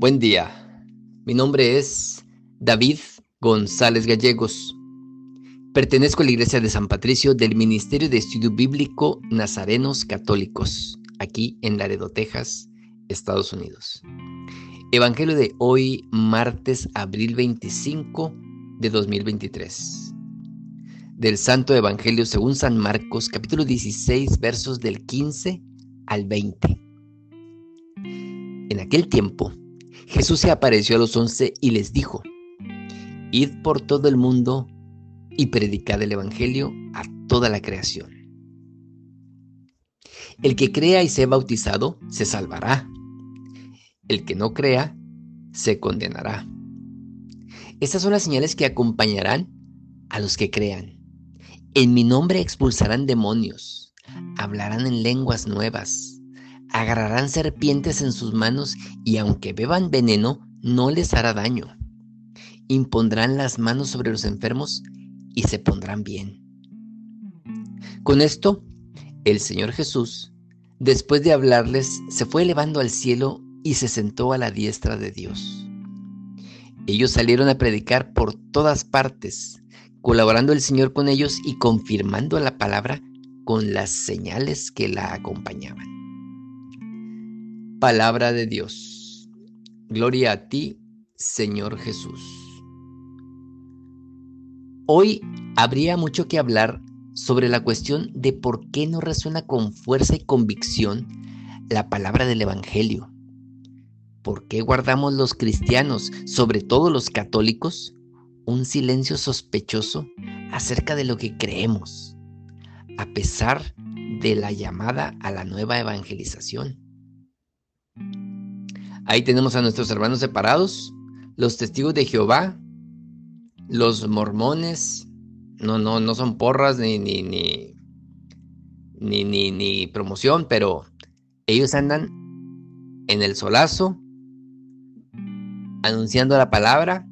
Buen día. Mi nombre es David González Gallegos. Pertenezco a la Iglesia de San Patricio del Ministerio de Estudio Bíblico Nazarenos Católicos, aquí en Laredo, Texas, Estados Unidos. Evangelio de hoy, martes, abril 25 de 2023. Del Santo Evangelio según San Marcos, capítulo 16, versos del 15 al 20. En aquel tiempo, Jesús se apareció a los once y les dijo, Id por todo el mundo y predicad el Evangelio a toda la creación. El que crea y sea bautizado se salvará. El que no crea se condenará. Estas son las señales que acompañarán a los que crean. En mi nombre expulsarán demonios, hablarán en lenguas nuevas agarrarán serpientes en sus manos y aunque beban veneno, no les hará daño. Impondrán las manos sobre los enfermos y se pondrán bien. Con esto, el Señor Jesús, después de hablarles, se fue elevando al cielo y se sentó a la diestra de Dios. Ellos salieron a predicar por todas partes, colaborando el Señor con ellos y confirmando la palabra con las señales que la acompañaban. Palabra de Dios. Gloria a ti, Señor Jesús. Hoy habría mucho que hablar sobre la cuestión de por qué no resuena con fuerza y convicción la palabra del Evangelio. ¿Por qué guardamos los cristianos, sobre todo los católicos, un silencio sospechoso acerca de lo que creemos, a pesar de la llamada a la nueva evangelización? Ahí tenemos a nuestros hermanos separados, los testigos de Jehová, los mormones, no, no, no son porras ni, ni, ni, ni, ni, promoción, pero ellos andan en el solazo, anunciando la palabra.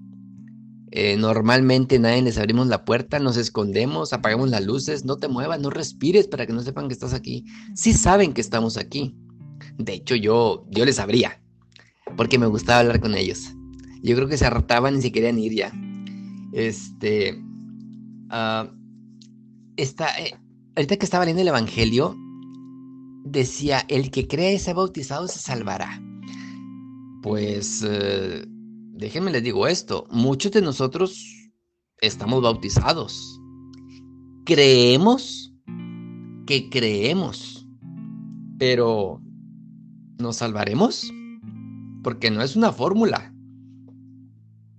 Eh, normalmente nadie les abrimos la puerta, nos escondemos, apagamos las luces, no te muevas, no respires para que no sepan que estás aquí. Sí saben que estamos aquí. De hecho, yo, yo les abría porque me gustaba hablar con ellos. Yo creo que se hartaban y se querían ir ya. Este. Uh, ahorita que estaba leyendo el Evangelio, decía: El que cree y sea bautizado se salvará. Pues. Eh, déjenme les digo esto: muchos de nosotros estamos bautizados. Creemos que creemos. Pero. ¿Nos salvaremos? Porque no es una fórmula,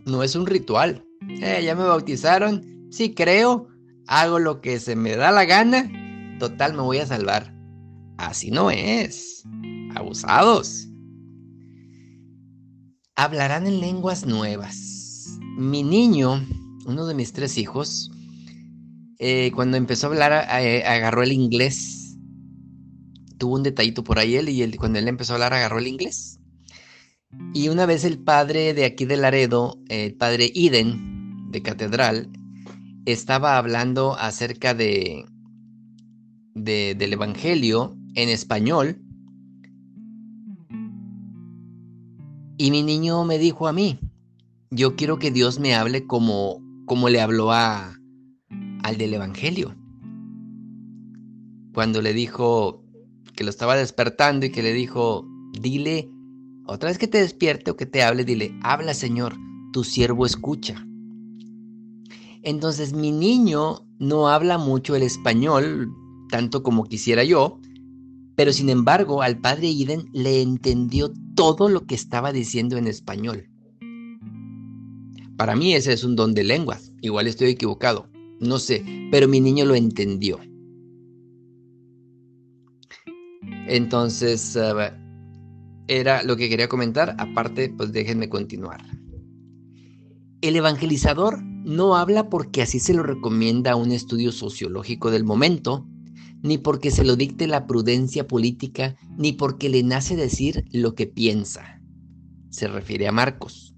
no es un ritual. Eh, ya me bautizaron, sí creo, hago lo que se me da la gana, total me voy a salvar. Así no es. Abusados. Hablarán en lenguas nuevas. Mi niño, uno de mis tres hijos, eh, cuando empezó a hablar, eh, agarró el inglés. Tuvo un detallito por ahí él y cuando él empezó a hablar agarró el inglés. Y una vez el padre de aquí de Laredo, el padre Iden de Catedral, estaba hablando acerca de, del Evangelio en español. Y mi niño me dijo a mí, yo quiero que Dios me hable como, como le habló a, al del Evangelio. Cuando le dijo que lo estaba despertando y que le dijo, dile otra vez que te despierte o que te hable, dile, habla Señor, tu siervo escucha. Entonces mi niño no habla mucho el español, tanto como quisiera yo, pero sin embargo al padre Iden le entendió todo lo que estaba diciendo en español. Para mí ese es un don de lenguas, igual estoy equivocado, no sé, pero mi niño lo entendió. Entonces, uh, era lo que quería comentar. Aparte, pues déjenme continuar. El evangelizador no habla porque así se lo recomienda un estudio sociológico del momento, ni porque se lo dicte la prudencia política, ni porque le nace decir lo que piensa. Se refiere a Marcos.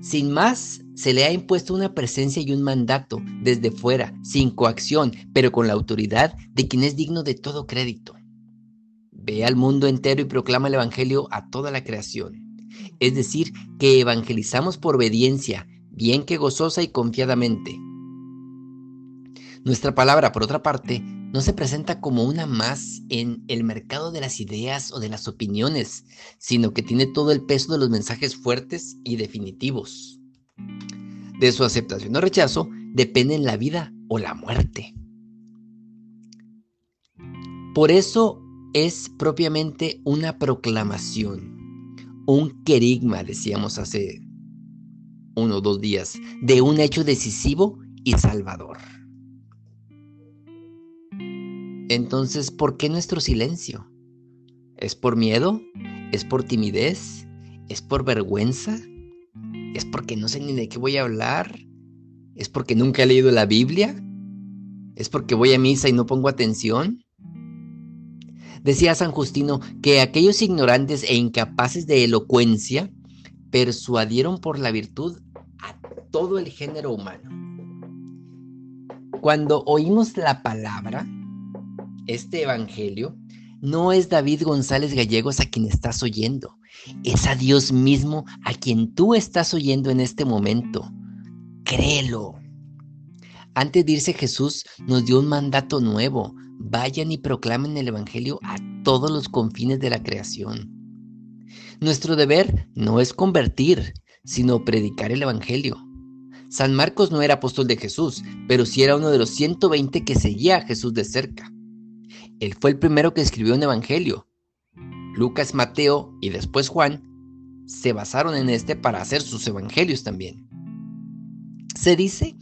Sin más, se le ha impuesto una presencia y un mandato desde fuera, sin coacción, pero con la autoridad de quien es digno de todo crédito. Ve al mundo entero y proclama el Evangelio a toda la creación. es decir, que evangelizamos por obediencia, bien que gozosa y confiadamente. Nuestra palabra, por otra parte, no se presenta como una más en el mercado de las ideas o de las opiniones, sino que tiene todo el peso de los mensajes fuertes y definitivos. De su aceptación o rechazo dependen la vida o la muerte. Por eso es propiamente una proclamación, un querigma, decíamos hace uno o dos días, de un hecho decisivo y salvador. Entonces, ¿por qué nuestro silencio? ¿Es por miedo? ¿Es por timidez? ¿Es por vergüenza? ¿Es porque no sé ni de qué voy a hablar? ¿Es porque nunca he leído la Biblia? ¿Es porque voy a misa y no pongo atención? Decía San Justino que aquellos ignorantes e incapaces de elocuencia persuadieron por la virtud a todo el género humano. Cuando oímos la palabra, este evangelio, no es David González Gallegos a quien estás oyendo, es a Dios mismo a quien tú estás oyendo en este momento. Créelo. Antes de irse Jesús nos dio un mandato nuevo, vayan y proclamen el Evangelio a todos los confines de la creación. Nuestro deber no es convertir, sino predicar el Evangelio. San Marcos no era apóstol de Jesús, pero sí era uno de los 120 que seguía a Jesús de cerca. Él fue el primero que escribió un Evangelio. Lucas, Mateo y después Juan se basaron en este para hacer sus Evangelios también. Se dice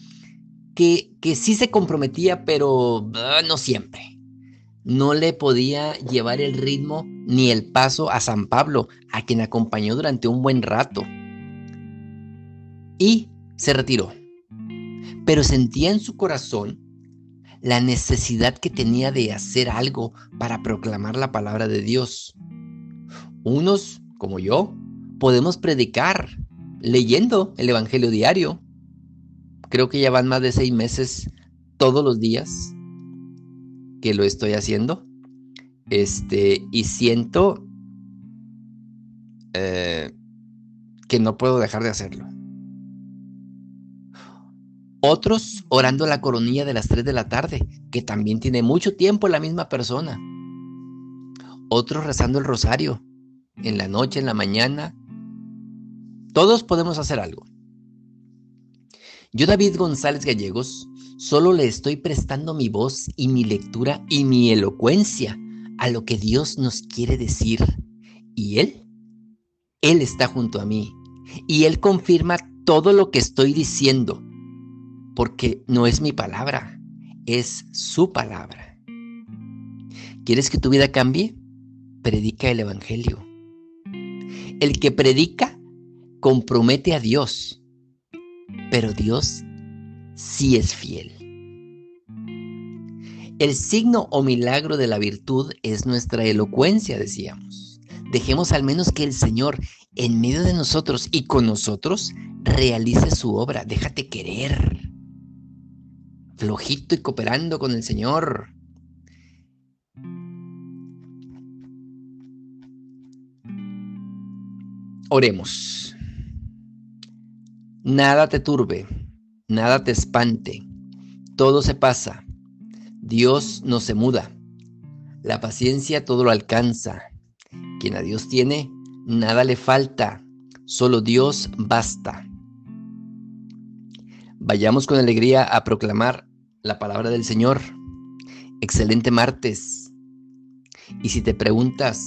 que, que sí se comprometía, pero ah, no siempre no le podía llevar el ritmo ni el paso a San Pablo, a quien acompañó durante un buen rato. Y se retiró. Pero sentía en su corazón la necesidad que tenía de hacer algo para proclamar la palabra de Dios. Unos, como yo, podemos predicar leyendo el Evangelio diario. Creo que ya van más de seis meses todos los días que lo estoy haciendo. Este, y siento eh, que no puedo dejar de hacerlo. Otros orando la coronilla de las 3 de la tarde, que también tiene mucho tiempo la misma persona. Otros rezando el rosario, en la noche, en la mañana. Todos podemos hacer algo. Yo, David González Gallegos, Solo le estoy prestando mi voz y mi lectura y mi elocuencia a lo que Dios nos quiere decir. Y Él, Él está junto a mí. Y Él confirma todo lo que estoy diciendo. Porque no es mi palabra, es su palabra. ¿Quieres que tu vida cambie? Predica el Evangelio. El que predica compromete a Dios, pero Dios sí es fiel. El signo o milagro de la virtud es nuestra elocuencia, decíamos. Dejemos al menos que el Señor, en medio de nosotros y con nosotros, realice su obra. Déjate querer. Flojito y cooperando con el Señor. Oremos. Nada te turbe, nada te espante, todo se pasa, Dios no se muda, la paciencia todo lo alcanza, quien a Dios tiene, nada le falta, solo Dios basta. Vayamos con alegría a proclamar la palabra del Señor. Excelente martes. Y si te preguntas,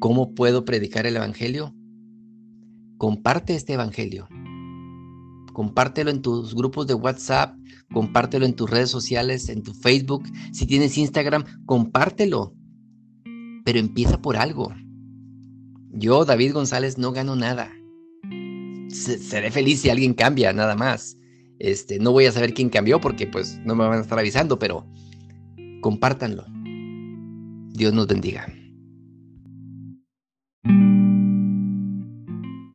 ¿cómo puedo predicar el Evangelio? Comparte este Evangelio compártelo en tus grupos de WhatsApp, compártelo en tus redes sociales, en tu Facebook. Si tienes Instagram, compártelo. Pero empieza por algo. Yo, David González, no gano nada. Seré feliz si alguien cambia, nada más. Este, no voy a saber quién cambió porque pues no me van a estar avisando, pero compártanlo. Dios nos bendiga.